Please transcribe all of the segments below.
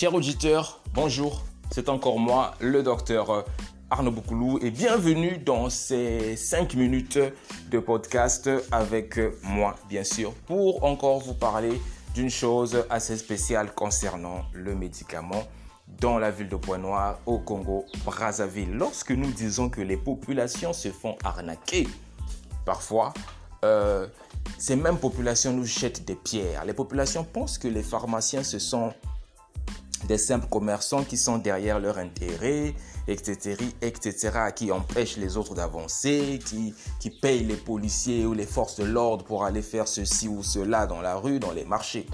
Chers auditeurs, bonjour. C'est encore moi, le docteur Arnaud Boukoulou, et bienvenue dans ces 5 minutes de podcast avec moi, bien sûr, pour encore vous parler d'une chose assez spéciale concernant le médicament dans la ville de Pointe-Noire au Congo, Brazzaville. Lorsque nous disons que les populations se font arnaquer, parfois, euh, ces mêmes populations nous jettent des pierres. Les populations pensent que les pharmaciens, ce sont des simples commerçants qui sont derrière leur intérêt, etc., etc., qui empêchent les autres d'avancer, qui, qui payent les policiers ou les forces de l'ordre pour aller faire ceci ou cela dans la rue, dans les marchés.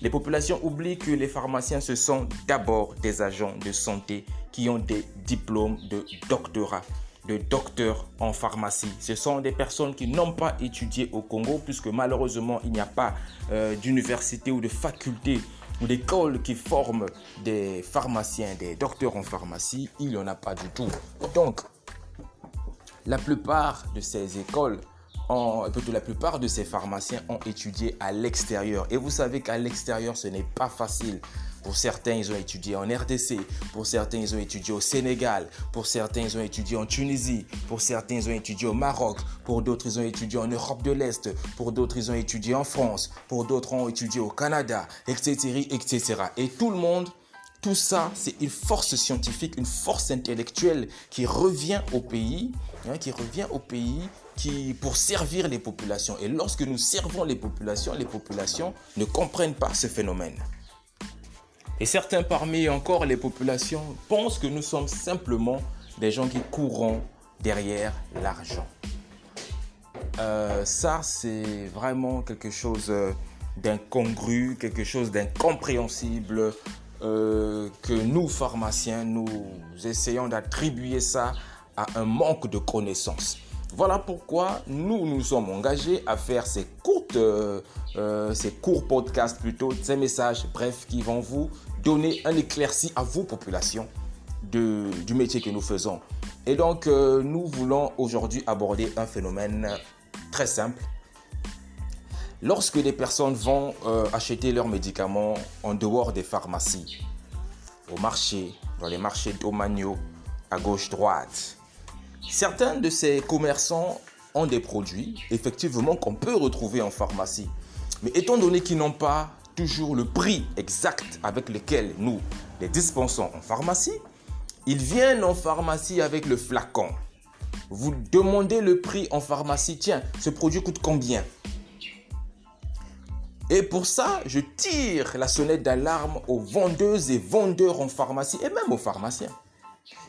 Les populations oublient que les pharmaciens, ce sont d'abord des agents de santé qui ont des diplômes de doctorat de docteurs en pharmacie. Ce sont des personnes qui n'ont pas étudié au Congo puisque malheureusement il n'y a pas euh, d'université ou de faculté ou d'école qui forment des pharmaciens, des docteurs en pharmacie. Il n'y en a pas du tout. Donc, la plupart de ces écoles la plupart de ces pharmaciens ont étudié à l'extérieur. Et vous savez qu'à l'extérieur, ce n'est pas facile. Pour certains, ils ont étudié en RDC. Pour certains, ils ont étudié au Sénégal. Pour certains, ils ont étudié en Tunisie. Pour certains, ils ont étudié au Maroc. Pour d'autres, ils ont étudié en Europe de l'Est. Pour d'autres, ils ont étudié en France. Pour d'autres, ont étudié au Canada, etc., etc. Et tout le monde tout ça, c'est une force scientifique, une force intellectuelle qui revient au pays, hein, qui revient au pays qui, pour servir les populations. Et lorsque nous servons les populations, les populations ne comprennent pas ce phénomène. Et certains parmi encore les populations pensent que nous sommes simplement des gens qui courons derrière l'argent. Euh, ça, c'est vraiment quelque chose d'incongru, quelque chose d'incompréhensible euh, que nous, pharmaciens, nous essayons d'attribuer ça à un manque de connaissances. Voilà pourquoi nous nous sommes engagés à faire ces courtes, euh, ces courts podcasts plutôt, ces messages brefs qui vont vous donner un éclairci à vos populations de, du métier que nous faisons. Et donc, euh, nous voulons aujourd'hui aborder un phénomène très simple. Lorsque des personnes vont euh, acheter leurs médicaments en dehors des pharmacies, au marché, dans les marchés domaniaux, à gauche-droite, certains de ces commerçants ont des produits, effectivement, qu'on peut retrouver en pharmacie. Mais étant donné qu'ils n'ont pas toujours le prix exact avec lequel nous les dispensons en pharmacie. Ils viennent en pharmacie avec le flacon. Vous demandez le prix en pharmacie. Tiens, ce produit coûte combien? Et pour ça, je tire la sonnette d'alarme aux vendeuses et vendeurs en pharmacie et même aux pharmaciens.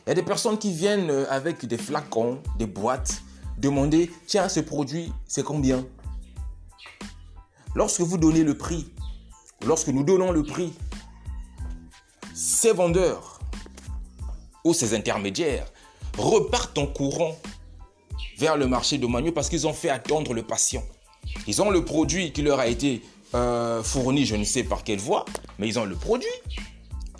Il y a des personnes qui viennent euh, avec des flacons, des boîtes, demander, tiens, ce produit, c'est combien? Lorsque vous donnez le prix, lorsque nous donnons le prix, ces vendeurs ou ces intermédiaires repartent en courant vers le marché de Manu parce qu'ils ont fait attendre le patient. Ils ont le produit qui leur a été euh, fourni, je ne sais par quelle voie, mais ils ont le produit.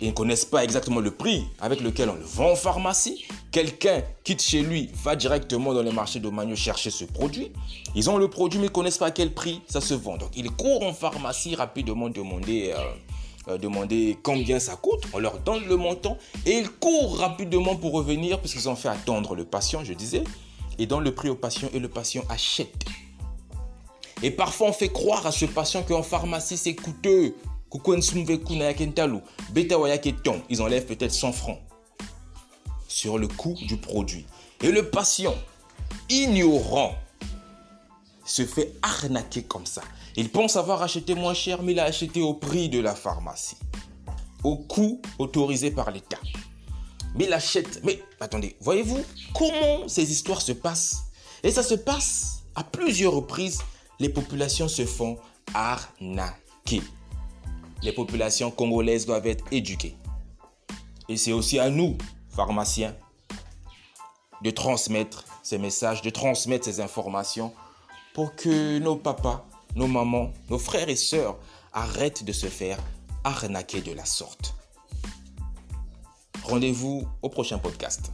Ils ne connaissent pas exactement le prix avec lequel on le vend en pharmacie. Quelqu'un quitte chez lui, va directement dans le marché de Manu chercher ce produit. Ils ont le produit mais ils ne connaissent pas à quel prix ça se vend. Donc ils courent en pharmacie rapidement demander, euh, euh, demander combien ça coûte. On leur donne le montant et ils courent rapidement pour revenir puisqu'ils ont fait attendre le patient, je disais. Et donnent le prix au patient et le patient achète. Et parfois on fait croire à ce patient qu'en pharmacie c'est coûteux. Ils enlèvent peut-être 100 francs sur le coût du produit. Et le patient, ignorant, se fait arnaquer comme ça. Il pense avoir acheté moins cher, mais il a acheté au prix de la pharmacie, au coût autorisé par l'État. Mais il achète. Mais attendez, voyez-vous comment ces histoires se passent? Et ça se passe à plusieurs reprises. Les populations se font arnaquer les populations congolaises doivent être éduquées. Et c'est aussi à nous, pharmaciens, de transmettre ces messages, de transmettre ces informations pour que nos papas, nos mamans, nos frères et sœurs arrêtent de se faire arnaquer de la sorte. Rendez-vous au prochain podcast.